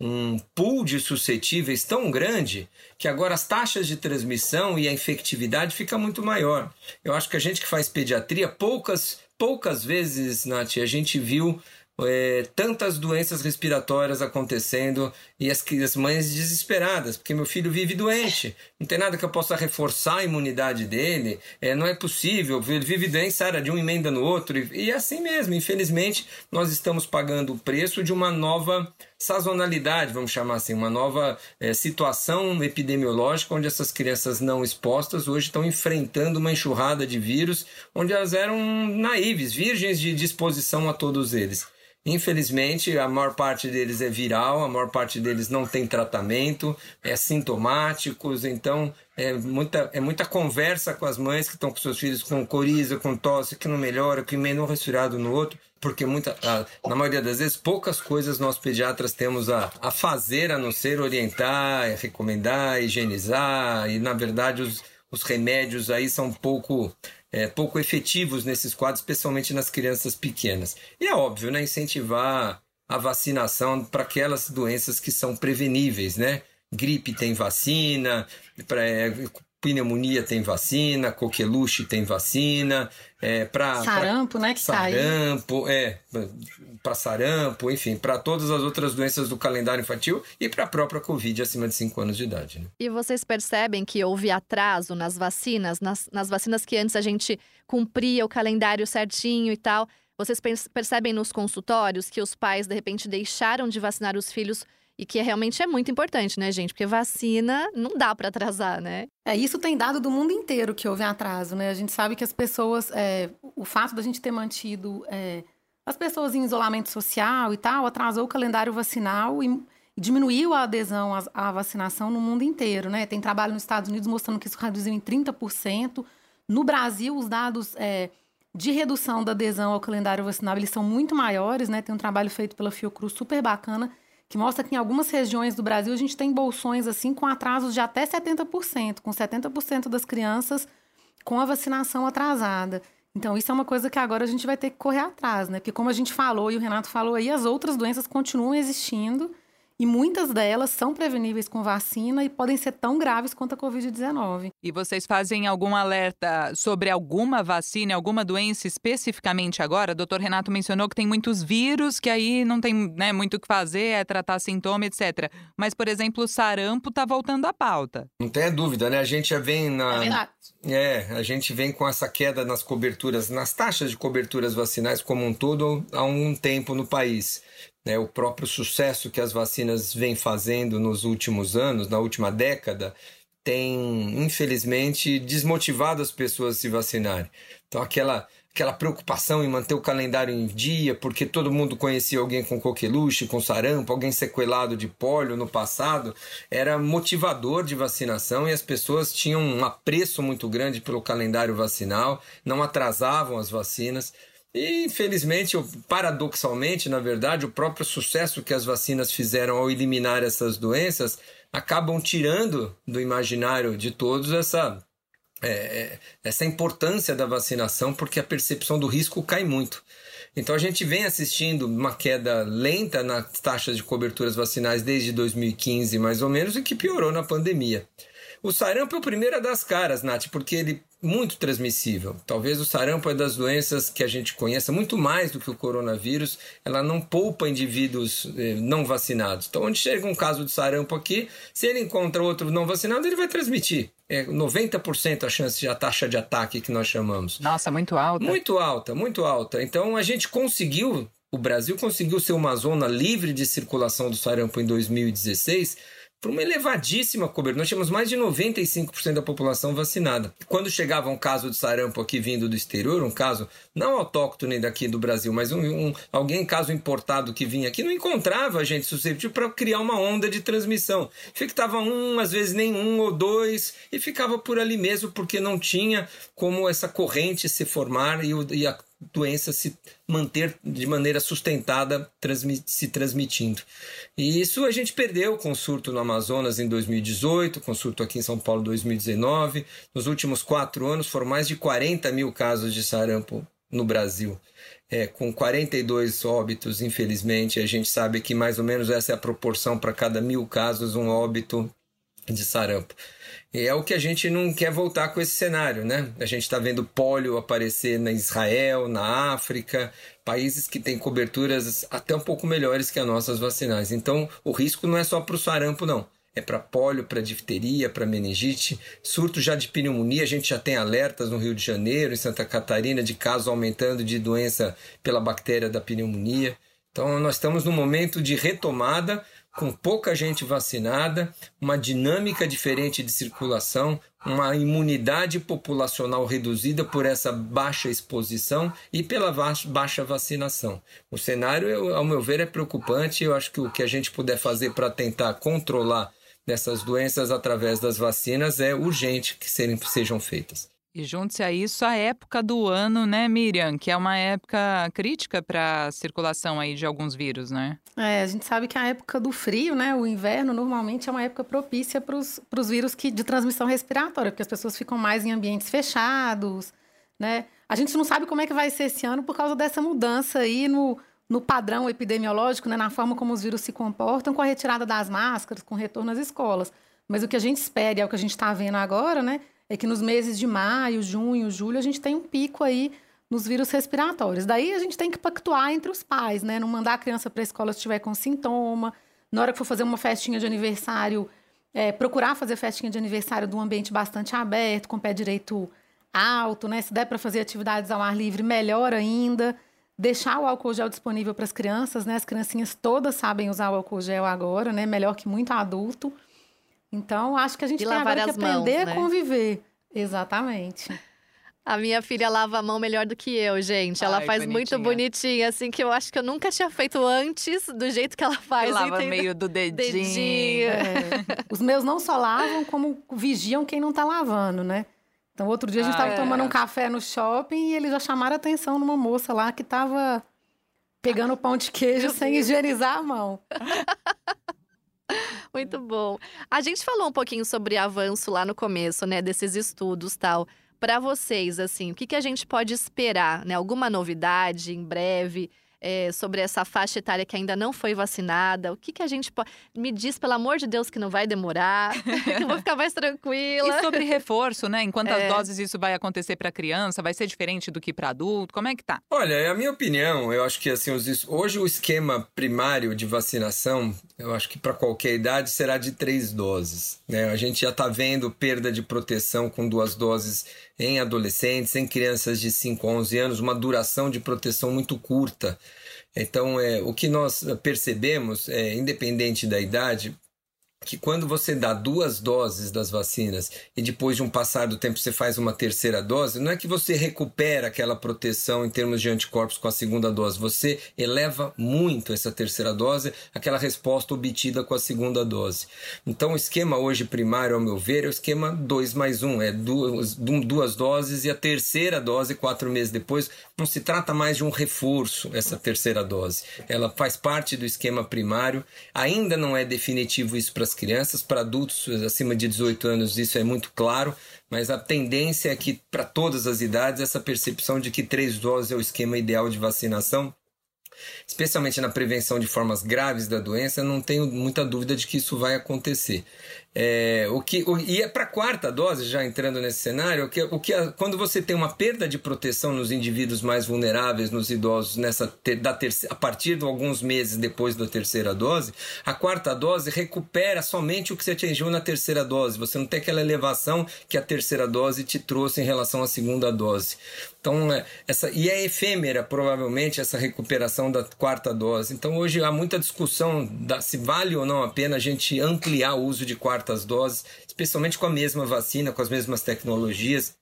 um pool de suscetíveis tão grande que agora as taxas de transmissão e a infectividade fica muito maior. Eu acho que a gente que faz pediatria, poucas, poucas vezes, Nath, a gente viu é, tantas doenças respiratórias acontecendo e as, as mães desesperadas, porque meu filho vive doente, não tem nada que eu possa reforçar a imunidade dele, é, não é possível, ele vive doente, Sara, de um emenda no outro, e, e é assim mesmo, infelizmente, nós estamos pagando o preço de uma nova sazonalidade, vamos chamar assim, uma nova é, situação epidemiológica onde essas crianças não expostas hoje estão enfrentando uma enxurrada de vírus onde elas eram naives, virgens de disposição a todos eles. Infelizmente, a maior parte deles é viral, a maior parte deles não tem tratamento, é sintomáticos, então é muita, é muita conversa com as mães que estão com seus filhos com coriza, com tosse, que não melhora, que emenda um resfriado no outro, porque muita, na maioria das vezes poucas coisas nós pediatras temos a, a fazer a não ser orientar, recomendar, higienizar, e na verdade os, os remédios aí são pouco é, pouco efetivos nesses quadros, especialmente nas crianças pequenas. E é óbvio, né, incentivar a vacinação para aquelas doenças que são preveníveis, né? Gripe tem vacina, pra, é, pneumonia tem vacina, coqueluche tem vacina, é, para sarampo, pra, né, que sarampo, caiu. é, para sarampo, enfim, para todas as outras doenças do calendário infantil e para a própria Covid acima de 5 anos de idade. Né? E vocês percebem que houve atraso nas vacinas, nas, nas vacinas que antes a gente cumpria o calendário certinho e tal. Vocês percebem nos consultórios que os pais de repente deixaram de vacinar os filhos e que realmente é muito importante, né, gente? Porque vacina não dá para atrasar, né? É, isso tem dado do mundo inteiro que houve atraso, né? A gente sabe que as pessoas, é, o fato da gente ter mantido é, as pessoas em isolamento social e tal, atrasou o calendário vacinal e diminuiu a adesão à, à vacinação no mundo inteiro, né? Tem trabalho nos Estados Unidos mostrando que isso reduziu em 30%. No Brasil, os dados é, de redução da adesão ao calendário vacinal, eles são muito maiores, né? Tem um trabalho feito pela Fiocruz super bacana, que mostra que em algumas regiões do Brasil a gente tem bolsões assim com atrasos de até 70%, com 70% das crianças com a vacinação atrasada. Então, isso é uma coisa que agora a gente vai ter que correr atrás, né? Porque, como a gente falou e o Renato falou aí, as outras doenças continuam existindo e muitas delas são preveníveis com vacina e podem ser tão graves quanto a Covid-19. E vocês fazem algum alerta sobre alguma vacina, alguma doença especificamente agora? O doutor Renato mencionou que tem muitos vírus que aí não tem né, muito o que fazer, é tratar sintoma, etc. Mas, por exemplo, o sarampo está voltando à pauta. Não tem dúvida, né? A gente já vem na. É, é, a gente vem com essa queda nas coberturas, nas taxas de coberturas vacinais como um todo há um tempo no país né, o próprio sucesso que as vacinas vêm fazendo nos últimos anos, na última década, tem, infelizmente, desmotivado as pessoas a se vacinarem. Então, aquela, aquela preocupação em manter o calendário em dia, porque todo mundo conhecia alguém com coqueluche, com sarampo, alguém sequelado de pólio no passado, era motivador de vacinação e as pessoas tinham um apreço muito grande pelo calendário vacinal, não atrasavam as vacinas. E, infelizmente, paradoxalmente, na verdade, o próprio sucesso que as vacinas fizeram ao eliminar essas doenças acabam tirando do imaginário de todos essa, é, essa importância da vacinação, porque a percepção do risco cai muito. Então a gente vem assistindo uma queda lenta nas taxas de coberturas vacinais desde 2015, mais ou menos, e que piorou na pandemia. O sarampo é o primeiro a das caras, Nath, porque ele muito transmissível. Talvez o sarampo é das doenças que a gente conheça muito mais do que o coronavírus. Ela não poupa indivíduos eh, não vacinados. Então, onde chega um caso de sarampo aqui, se ele encontra outro não vacinado, ele vai transmitir. É 90% a chance de a taxa de ataque que nós chamamos. Nossa, muito alta. Muito alta, muito alta. Então, a gente conseguiu, o Brasil conseguiu ser uma zona livre de circulação do sarampo em 2016 por uma elevadíssima cobertura. Nós tínhamos mais de 95% da população vacinada. Quando chegava um caso de sarampo aqui vindo do exterior, um caso não autóctone daqui do Brasil, mas um, um alguém, caso importado que vinha aqui, não encontrava gente suscetível para criar uma onda de transmissão. Ficava um, às vezes nem um ou dois, e ficava por ali mesmo, porque não tinha como essa corrente se formar e, e a doença se manter de maneira sustentada transmi se transmitindo. E isso a gente perdeu com o surto no Amazonas em 2018, com o surto aqui em São Paulo em 2019. Nos últimos quatro anos foram mais de 40 mil casos de sarampo no Brasil. É, com 42 óbitos, infelizmente, a gente sabe que mais ou menos essa é a proporção para cada mil casos, um óbito de sarampo. E é o que a gente não quer voltar com esse cenário, né? A gente está vendo pólio aparecer na Israel, na África, países que têm coberturas até um pouco melhores que as nossas vacinais. Então, o risco não é só para o sarampo, não. É para pólio, para difteria, para meningite, surto já de pneumonia. A gente já tem alertas no Rio de Janeiro, em Santa Catarina, de casos aumentando de doença pela bactéria da pneumonia. Então, nós estamos num momento de retomada com pouca gente vacinada, uma dinâmica diferente de circulação, uma imunidade populacional reduzida por essa baixa exposição e pela baixa vacinação. O cenário, ao meu ver, é preocupante. Eu acho que o que a gente puder fazer para tentar controlar dessas doenças através das vacinas é urgente que sejam feitas. E junte-se a isso a época do ano, né, Miriam? Que é uma época crítica para a circulação aí de alguns vírus, né? É, a gente sabe que a época do frio, né, o inverno, normalmente é uma época propícia para os vírus que, de transmissão respiratória, porque as pessoas ficam mais em ambientes fechados, né? A gente não sabe como é que vai ser esse ano por causa dessa mudança aí no, no padrão epidemiológico, né, na forma como os vírus se comportam, com a retirada das máscaras, com o retorno às escolas. Mas o que a gente espera, e é o que a gente está vendo agora, né, é que nos meses de maio, junho, julho, a gente tem um pico aí nos vírus respiratórios. Daí a gente tem que pactuar entre os pais, né? Não mandar a criança para a escola se estiver com sintoma. Na hora que for fazer uma festinha de aniversário, é, procurar fazer festinha de aniversário de um ambiente bastante aberto, com pé direito alto, né? Se der para fazer atividades ao ar livre, melhor ainda. Deixar o álcool gel disponível para as crianças, né? As criancinhas todas sabem usar o álcool gel agora, né? Melhor que muito adulto. Então, acho que a gente e tem agora que aprender mãos, né? a conviver. Exatamente. A minha filha lava a mão melhor do que eu, gente. Ela Ai, faz bonitinha. muito bonitinha, assim, que eu acho que eu nunca tinha feito antes do jeito que ela faz. Lava entendeu? meio do dedinho. dedinho. É. Os meus não só lavam, como vigiam quem não tá lavando, né? Então, outro dia a gente estava ah, é. tomando um café no shopping e eles já chamaram a atenção numa moça lá que estava pegando pão de queijo sem higienizar a mão. Muito bom. A gente falou um pouquinho sobre avanço lá no começo, né, desses estudos tal. Para vocês, assim, o que, que a gente pode esperar, né? Alguma novidade em breve? é, sobre essa faixa etária que ainda não foi vacinada? O que, que a gente pode. Me diz, pelo amor de Deus, que não vai demorar, [laughs] que eu vou ficar mais tranquila. E sobre reforço, né? Em quantas é. doses isso vai acontecer para criança? Vai ser diferente do que para adulto? Como é que tá? Olha, é a minha opinião, eu acho que assim, os, hoje o esquema primário de vacinação, eu acho que para qualquer idade será de três doses. Né? A gente já está vendo perda de proteção com duas doses em adolescentes, em crianças de 5 a 11 anos, uma duração de proteção muito curta. Então, é, o que nós percebemos, é, independente da idade, que quando você dá duas doses das vacinas e depois de um passar do tempo você faz uma terceira dose, não é que você recupera aquela proteção em termos de anticorpos com a segunda dose, você eleva muito essa terceira dose, aquela resposta obtida com a segunda dose. Então o esquema hoje primário, ao meu ver, é o esquema 2 mais 1, um, é duas, duas doses e a terceira dose quatro meses depois. Não se trata mais de um reforço, essa terceira dose. Ela faz parte do esquema primário, ainda não é definitivo isso para as crianças, para adultos acima de 18 anos isso é muito claro, mas a tendência é que para todas as idades essa percepção de que três doses é o esquema ideal de vacinação especialmente na prevenção de formas graves da doença, não tenho muita dúvida de que isso vai acontecer. É, o que, o, e é para a quarta dose, já entrando nesse cenário, o que, o que quando você tem uma perda de proteção nos indivíduos mais vulneráveis, nos idosos, nessa da terceira, a partir de alguns meses depois da terceira dose, a quarta dose recupera somente o que você atingiu na terceira dose. Você não tem aquela elevação que a terceira dose te trouxe em relação à segunda dose. Então, é, essa, e é efêmera, provavelmente, essa recuperação da quarta dose. Então, hoje há muita discussão da, se vale ou não a pena a gente ampliar o uso de quartas doses, especialmente com a mesma vacina, com as mesmas tecnologias.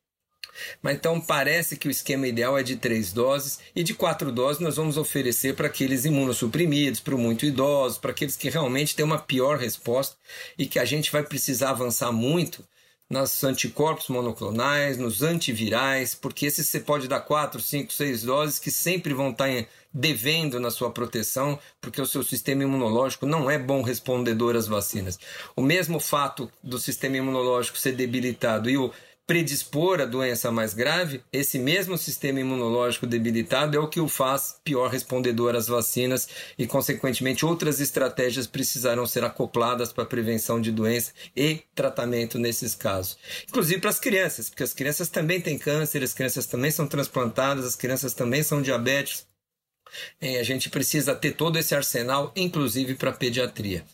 Mas então parece que o esquema ideal é de três doses e de quatro doses nós vamos oferecer para aqueles imunossuprimidos, para muito idosos, para aqueles que realmente têm uma pior resposta e que a gente vai precisar avançar muito nos anticorpos monoclonais, nos antivirais, porque esses você pode dar 4, 5, 6 doses que sempre vão estar devendo na sua proteção, porque o seu sistema imunológico não é bom respondedor às vacinas. O mesmo fato do sistema imunológico ser debilitado e o predispor a doença mais grave, esse mesmo sistema imunológico debilitado é o que o faz pior respondedor às vacinas e, consequentemente, outras estratégias precisarão ser acopladas para prevenção de doença e tratamento nesses casos. Inclusive para as crianças, porque as crianças também têm câncer, as crianças também são transplantadas, as crianças também são diabéticos. a gente precisa ter todo esse arsenal, inclusive para pediatria.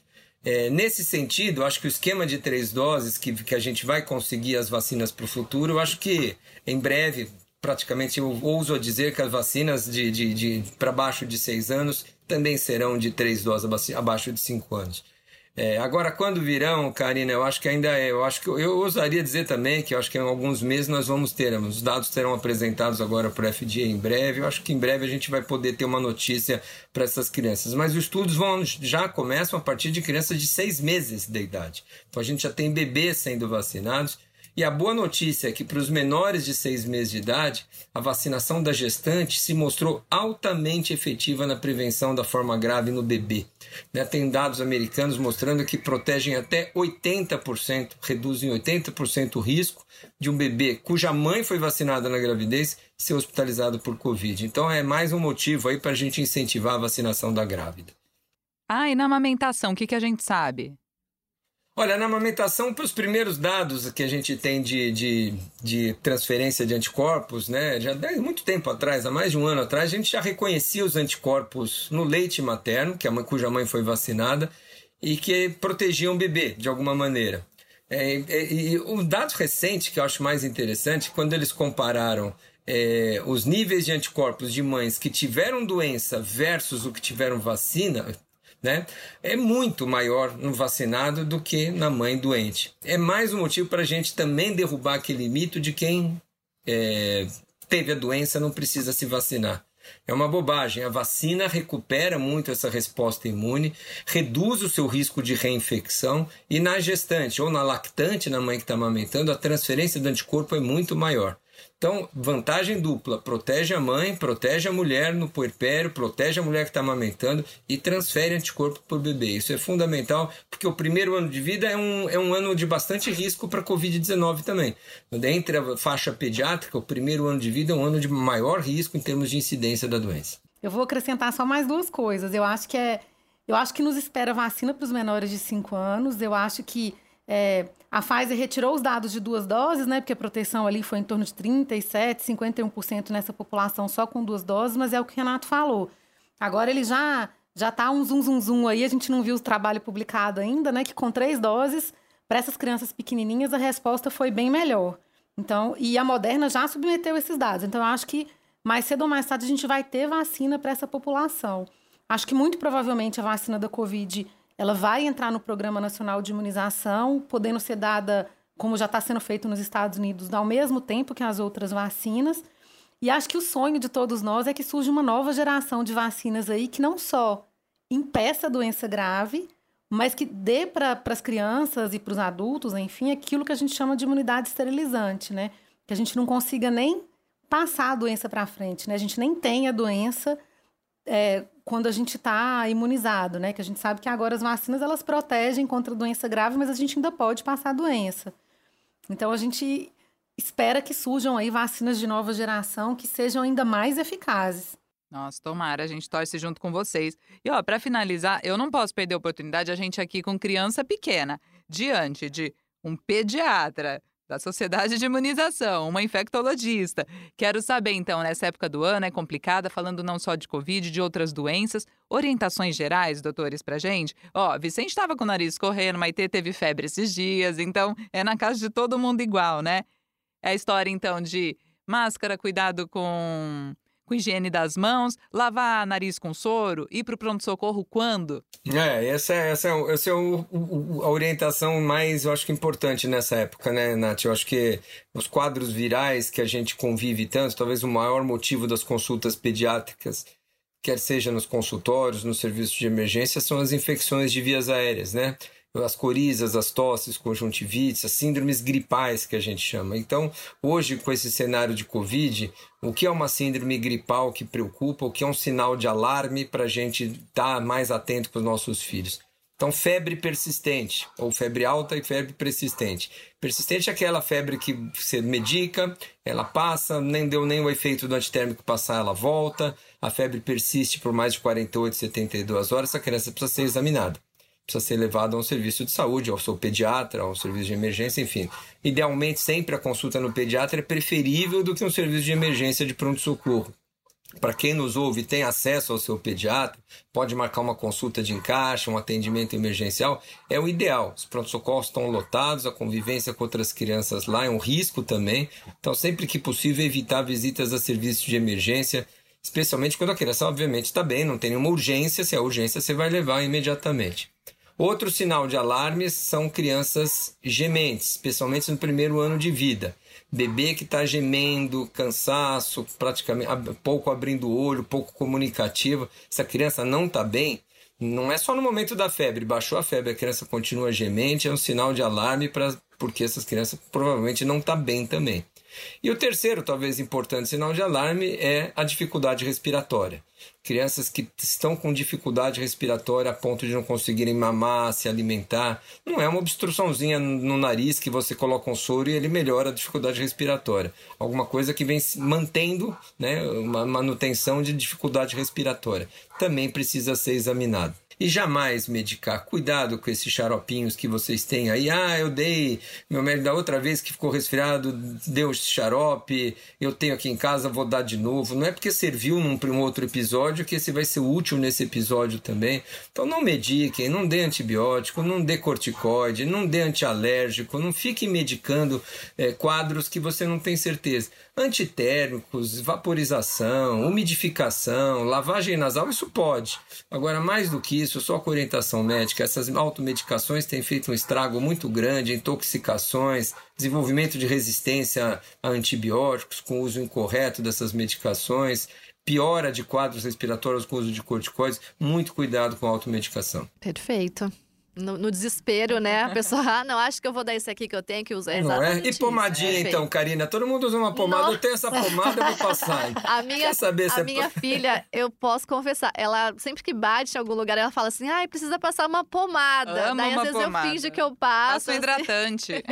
É, nesse sentido, acho que o esquema de três doses, que, que a gente vai conseguir as vacinas para o futuro, eu acho que em breve, praticamente, eu ouso dizer que as vacinas de, de, de para baixo de seis anos também serão de três doses abaixo de cinco anos. É, agora, quando virão, Karina, eu acho que ainda é. Eu acho que eu ousaria dizer também que eu acho que em alguns meses nós vamos ter. Os dados serão apresentados agora para o FDA em breve. Eu acho que em breve a gente vai poder ter uma notícia para essas crianças. Mas os estudos vão já começam a partir de crianças de seis meses de idade. Então a gente já tem bebês sendo vacinados e a boa notícia é que para os menores de seis meses de idade, a vacinação da gestante se mostrou altamente efetiva na prevenção da forma grave no bebê. Né? Tem dados americanos mostrando que protegem até 80%, reduzem 80% o risco de um bebê cuja mãe foi vacinada na gravidez ser hospitalizado por Covid. Então é mais um motivo aí para a gente incentivar a vacinação da grávida. Ah, e na amamentação, o que, que a gente sabe? Olha, na amamentação, para os primeiros dados que a gente tem de, de, de, transferência de anticorpos, né, já há muito tempo atrás, há mais de um ano atrás, a gente já reconhecia os anticorpos no leite materno, que a mãe, cuja mãe foi vacinada, e que protegiam o bebê de alguma maneira. É, é, e o dado recente que eu acho mais interessante, quando eles compararam é, os níveis de anticorpos de mães que tiveram doença versus o que tiveram vacina, né, é muito maior no vacinado do que na mãe doente. É mais um motivo para a gente também derrubar aquele mito de quem é, teve a doença não precisa se vacinar. É uma bobagem. A vacina recupera muito essa resposta imune, reduz o seu risco de reinfecção e na gestante ou na lactante, na mãe que está amamentando, a transferência do anticorpo é muito maior. Então, vantagem dupla: protege a mãe, protege a mulher no puerpério, protege a mulher que está amamentando e transfere anticorpo para o bebê. Isso é fundamental porque o primeiro ano de vida é um, é um ano de bastante risco para a Covid-19 também. Entre a faixa pediátrica, o primeiro ano de vida é um ano de maior risco em termos de incidência da doença. Eu vou acrescentar só mais duas coisas. Eu acho que é. Eu acho que nos espera vacina para os menores de 5 anos. Eu acho que é, a Pfizer retirou os dados de duas doses, né? Porque a proteção ali foi em torno de 37, 51% nessa população só com duas doses, mas é o que o Renato falou. Agora ele já já tá um zum zum zum aí, a gente não viu o trabalho publicado ainda, né? Que com três doses, para essas crianças pequenininhas, a resposta foi bem melhor. Então, e a Moderna já submeteu esses dados. Então, eu acho que mais cedo ou mais tarde a gente vai ter vacina para essa população. Acho que muito provavelmente a vacina da Covid ela vai entrar no Programa Nacional de Imunização, podendo ser dada, como já está sendo feito nos Estados Unidos, ao mesmo tempo que as outras vacinas. E acho que o sonho de todos nós é que surja uma nova geração de vacinas aí que não só impeça a doença grave, mas que dê para as crianças e para os adultos, enfim, aquilo que a gente chama de imunidade esterilizante, né? Que a gente não consiga nem passar a doença para frente, né? A gente nem tem a doença é, quando a gente está imunizado, né? Que a gente sabe que agora as vacinas elas protegem contra doença grave, mas a gente ainda pode passar a doença. Então a gente espera que surjam aí vacinas de nova geração que sejam ainda mais eficazes. Nossa, tomara, a gente torce junto com vocês. E ó, para finalizar, eu não posso perder a oportunidade a gente aqui com criança pequena, diante de um pediatra, da Sociedade de Imunização, uma infectologista. Quero saber, então, nessa época do ano é complicada, falando não só de Covid, de outras doenças. Orientações gerais, doutores, pra gente? Ó, Vicente estava com o nariz correndo, Maitê teve febre esses dias, então é na casa de todo mundo igual, né? É a história, então, de máscara, cuidado com com higiene das mãos, lavar nariz com soro, ir para o pronto-socorro quando? É, essa, é, essa, é, essa é o, o, a orientação mais, eu acho que importante nessa época, né, Nath? Eu acho que os quadros virais que a gente convive tanto, talvez o maior motivo das consultas pediátricas, quer seja nos consultórios, nos serviços de emergência, são as infecções de vias aéreas, né? As corizas, as tosses, conjuntivites, as síndromes gripais que a gente chama. Então, hoje, com esse cenário de Covid, o que é uma síndrome gripal que preocupa, o que é um sinal de alarme para a gente estar tá mais atento com os nossos filhos? Então, febre persistente, ou febre alta e febre persistente. Persistente é aquela febre que você medica, ela passa, nem deu nem o efeito do antitérmico passar, ela volta. A febre persiste por mais de 48, 72 horas, essa criança precisa ser examinada precisa ser levado a um serviço de saúde, ao seu pediatra, ao serviço de emergência, enfim. Idealmente, sempre a consulta no pediatra é preferível do que um serviço de emergência de pronto-socorro. Para quem nos ouve tem acesso ao seu pediatra, pode marcar uma consulta de encaixe, um atendimento emergencial, é o ideal. Os pronto-socorros estão lotados, a convivência com outras crianças lá é um risco também. Então, sempre que possível, evitar visitas a serviços de emergência especialmente quando a criança, obviamente, está bem, não tem nenhuma urgência. Se é urgência, você vai levar imediatamente. Outro sinal de alarme são crianças gementes, especialmente no primeiro ano de vida. Bebê que está gemendo, cansaço, praticamente pouco abrindo o olho, pouco comunicativo. Se a criança não está bem, não é só no momento da febre, baixou a febre, a criança continua gemente, é um sinal de alarme para porque essas crianças provavelmente não estão tá bem também. E o terceiro, talvez importante sinal de alarme é a dificuldade respiratória. Crianças que estão com dificuldade respiratória a ponto de não conseguirem mamar, se alimentar. Não é uma obstruçãozinha no nariz que você coloca um soro e ele melhora a dificuldade respiratória. Alguma coisa que vem mantendo né, uma manutenção de dificuldade respiratória. Também precisa ser examinado e jamais medicar. Cuidado com esses xaropinhos que vocês têm aí. Ah, eu dei, meu médico da outra vez que ficou resfriado, deu esse xarope, eu tenho aqui em casa, vou dar de novo. Não é porque serviu num, num outro episódio que esse vai ser útil nesse episódio também. Então não mediquem, não dê antibiótico, não dê corticoide, não dê antialérgico, não fique medicando é, quadros que você não tem certeza. Antitérmicos, vaporização, umidificação, lavagem nasal, isso pode. Agora, mais do que isso, só com orientação médica, essas automedicações têm feito um estrago muito grande, intoxicações, desenvolvimento de resistência a antibióticos com o uso incorreto dessas medicações, piora de quadros respiratórios com o uso de corticoides. Muito cuidado com a automedicação. Perfeito no, no, desespero, né? A pessoa, ah, não, acho que eu vou dar isso aqui que eu tenho que usar. Não é? E pomadinha, isso, então, Karina? Todo mundo usa uma pomada, Nossa. eu tenho essa pomada, eu vou passar. A minha, saber a é minha [laughs] filha, eu posso confessar, ela sempre que bate em algum lugar, ela fala assim, ai, precisa passar uma pomada. Amo Daí, às vezes, pomada. eu finjo que eu passo. Passo assim. hidratante. [laughs]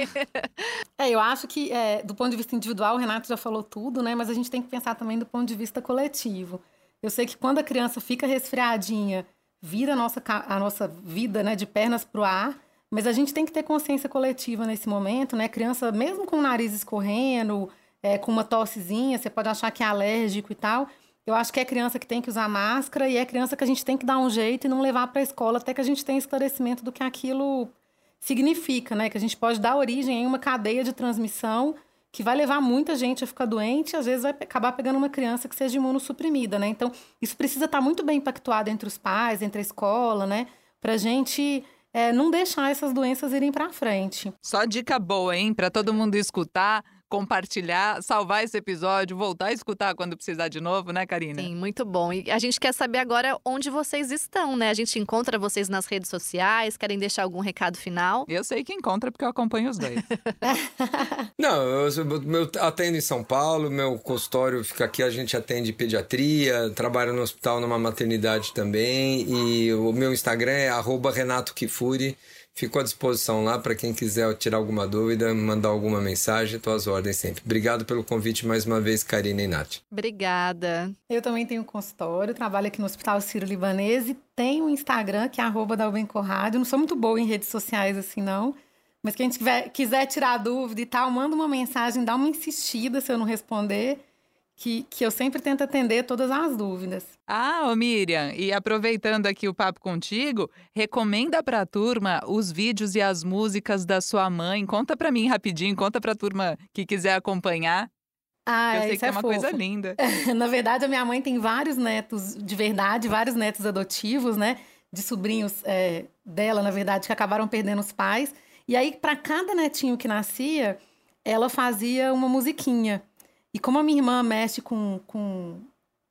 é, eu acho que, é, do ponto de vista individual, o Renato já falou tudo, né? Mas a gente tem que pensar também do ponto de vista coletivo. Eu sei que quando a criança fica resfriadinha, vira a nossa, a nossa vida né, de pernas para o ar, mas a gente tem que ter consciência coletiva nesse momento, né? Criança, mesmo com o nariz escorrendo, é, com uma tossezinha, você pode achar que é alérgico e tal. Eu acho que é criança que tem que usar máscara e é criança que a gente tem que dar um jeito e não levar para a escola até que a gente tenha esclarecimento do que aquilo significa, né? Que a gente pode dar origem em uma cadeia de transmissão que vai levar muita gente a ficar doente e às vezes vai acabar pegando uma criança que seja imunossuprimida, né? Então, isso precisa estar muito bem impactuado entre os pais, entre a escola, né? Para a gente é, não deixar essas doenças irem para frente. Só dica boa, hein, para todo mundo escutar compartilhar, salvar esse episódio, voltar a escutar quando precisar de novo, né, Karina? Sim, muito bom. E a gente quer saber agora onde vocês estão, né? A gente encontra vocês nas redes sociais, querem deixar algum recado final? Eu sei que encontra porque eu acompanho os dois. [laughs] [laughs] Não, eu, eu atendo em São Paulo, meu consultório fica aqui, a gente atende pediatria, trabalho no hospital numa maternidade também e o meu Instagram é Renato Kifuri. Fico à disposição lá para quem quiser tirar alguma dúvida, mandar alguma mensagem, estou às ordens sempre. Obrigado pelo convite mais uma vez, Karina e Nath. Obrigada. Eu também tenho consultório, trabalho aqui no Hospital Ciro Libanês e tenho um Instagram que é arroba Rádio. Não sou muito boa em redes sociais assim, não. Mas quem tiver, quiser tirar dúvida e tal, manda uma mensagem, dá uma insistida se eu não responder que, que eu sempre tento atender todas as dúvidas. Ah, ô Miriam, e aproveitando aqui o papo contigo, recomenda para a turma os vídeos e as músicas da sua mãe. Conta para mim rapidinho, conta para a turma que quiser acompanhar. Ah, eu sei que é, é uma fofo. coisa linda. [laughs] Na verdade, a minha mãe tem vários netos de verdade, vários netos adotivos, né? De sobrinhos é, dela, na verdade, que acabaram perdendo os pais. E aí, para cada netinho que nascia, ela fazia uma musiquinha. E como a minha irmã mexe com, com,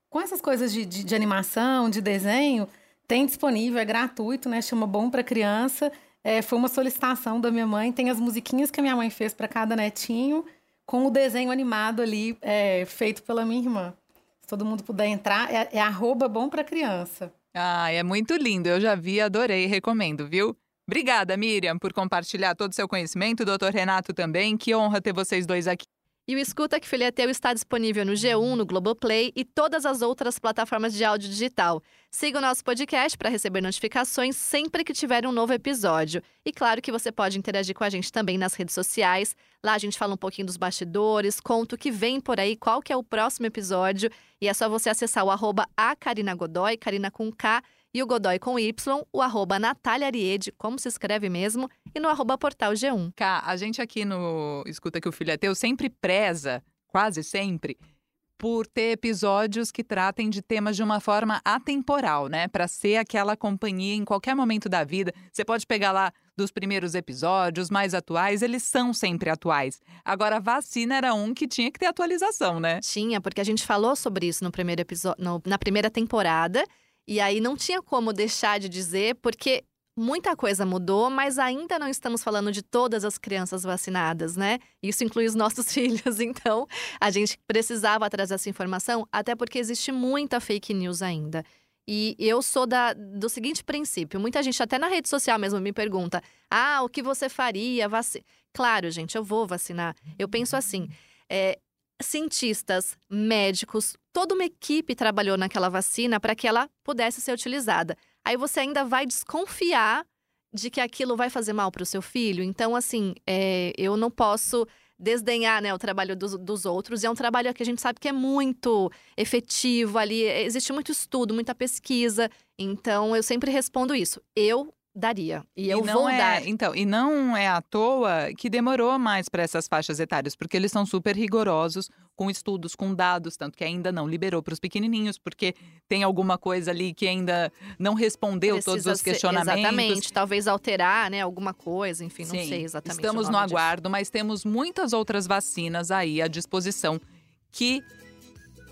com essas coisas de, de, de animação, de desenho, tem disponível, é gratuito, né? Chama Bom para Criança. É, foi uma solicitação da minha mãe. Tem as musiquinhas que a minha mãe fez para cada netinho, com o desenho animado ali é, feito pela minha irmã. Se todo mundo puder entrar, é, é arroba Bom para Criança. Ah, é muito lindo. Eu já vi, adorei, recomendo, viu? Obrigada, Miriam, por compartilhar todo o seu conhecimento. Doutor Renato também. Que honra ter vocês dois aqui. E o Escuta que Filha Teu está disponível no G1, no Globoplay e todas as outras plataformas de áudio digital. Siga o nosso podcast para receber notificações sempre que tiver um novo episódio. E claro que você pode interagir com a gente também nas redes sociais. Lá a gente fala um pouquinho dos bastidores, conta o que vem por aí, qual que é o próximo episódio. E é só você acessar o arroba a Karina Godoy, Karina com K, e o Godoy com Y, o arroba Natália Ariede, como se escreve mesmo, e no arroba portal G1. Cá, a gente aqui no Escuta que o Filho é Teu sempre preza, quase sempre, por ter episódios que tratem de temas de uma forma atemporal, né? Para ser aquela companhia em qualquer momento da vida. Você pode pegar lá dos primeiros episódios mais atuais, eles são sempre atuais. Agora, a vacina era um que tinha que ter atualização, né? Tinha, porque a gente falou sobre isso no primeiro episódio, na primeira temporada. E aí não tinha como deixar de dizer, porque Muita coisa mudou, mas ainda não estamos falando de todas as crianças vacinadas, né? Isso inclui os nossos [laughs] filhos, então a gente precisava trazer essa informação, até porque existe muita fake news ainda. E eu sou da, do seguinte princípio: muita gente, até na rede social mesmo, me pergunta: ah, o que você faria? Vac... Claro, gente, eu vou vacinar. Eu penso assim: é, cientistas, médicos, toda uma equipe trabalhou naquela vacina para que ela pudesse ser utilizada aí você ainda vai desconfiar de que aquilo vai fazer mal para o seu filho. Então, assim, é, eu não posso desdenhar né, o trabalho dos, dos outros. E é um trabalho que a gente sabe que é muito efetivo ali. Existe muito estudo, muita pesquisa. Então, eu sempre respondo isso. Eu daria. E eu e vou é, dar. Então, e não é à toa que demorou mais para essas faixas etárias, porque eles são super rigorosos com estudos, com dados, tanto que ainda não liberou para os pequenininhos, porque tem alguma coisa ali que ainda não respondeu Precisa todos os questionamentos. Ser, exatamente, talvez alterar, né, alguma coisa, enfim, Sim, não sei exatamente. Estamos no disso. aguardo, mas temos muitas outras vacinas aí à disposição que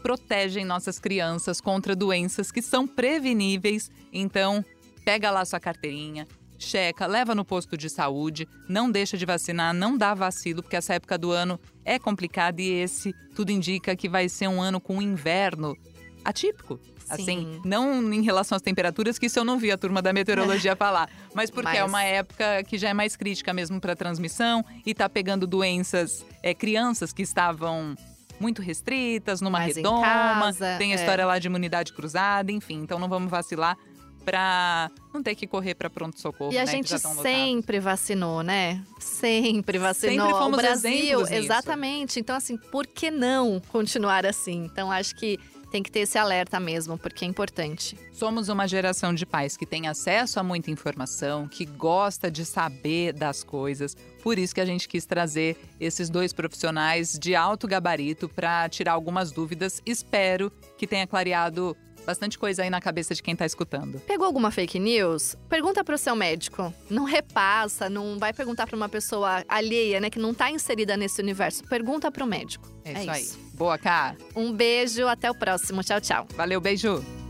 protegem nossas crianças contra doenças que são preveníveis. Então, Pega lá sua carteirinha, checa, leva no posto de saúde, não deixa de vacinar, não dá vacilo, porque essa época do ano é complicada e esse tudo indica que vai ser um ano com inverno atípico. Assim, Sim. Assim, não em relação às temperaturas, que isso eu não vi a turma da meteorologia [laughs] falar, mas porque é mas... é uma época que já é mais crítica mesmo para transmissão e tá pegando doenças, é, crianças que estavam muito restritas, numa mais redoma, tem a é. história lá de imunidade cruzada, enfim, então não vamos vacilar para não ter que correr para pronto-socorro. E a né, gente sempre vacinou, né? Sempre vacinou. Sempre fomos o Brasil, exatamente. Nisso. Então, assim, por que não continuar assim? Então, acho que tem que ter esse alerta mesmo, porque é importante. Somos uma geração de pais que tem acesso a muita informação, que gosta de saber das coisas. Por isso que a gente quis trazer esses dois profissionais de alto gabarito para tirar algumas dúvidas. Espero que tenha clareado bastante coisa aí na cabeça de quem tá escutando. Pegou alguma fake news? Pergunta pro seu médico. Não repassa, não vai perguntar pra uma pessoa alheia, né, que não tá inserida nesse universo. Pergunta pro médico. É, é isso, isso aí. Boa, Cá. Um beijo, até o próximo. Tchau, tchau. Valeu, beijo.